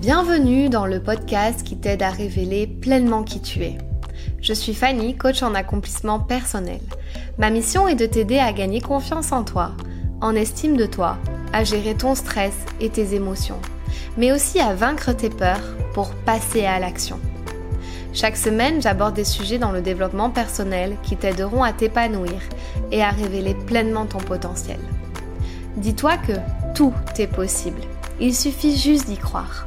Bienvenue dans le podcast qui t'aide à révéler pleinement qui tu es. Je suis Fanny, coach en accomplissement personnel. Ma mission est de t'aider à gagner confiance en toi, en estime de toi, à gérer ton stress et tes émotions, mais aussi à vaincre tes peurs pour passer à l'action. Chaque semaine, j'aborde des sujets dans le développement personnel qui t'aideront à t'épanouir et à révéler pleinement ton potentiel. Dis-toi que tout est possible. Il suffit juste d'y croire.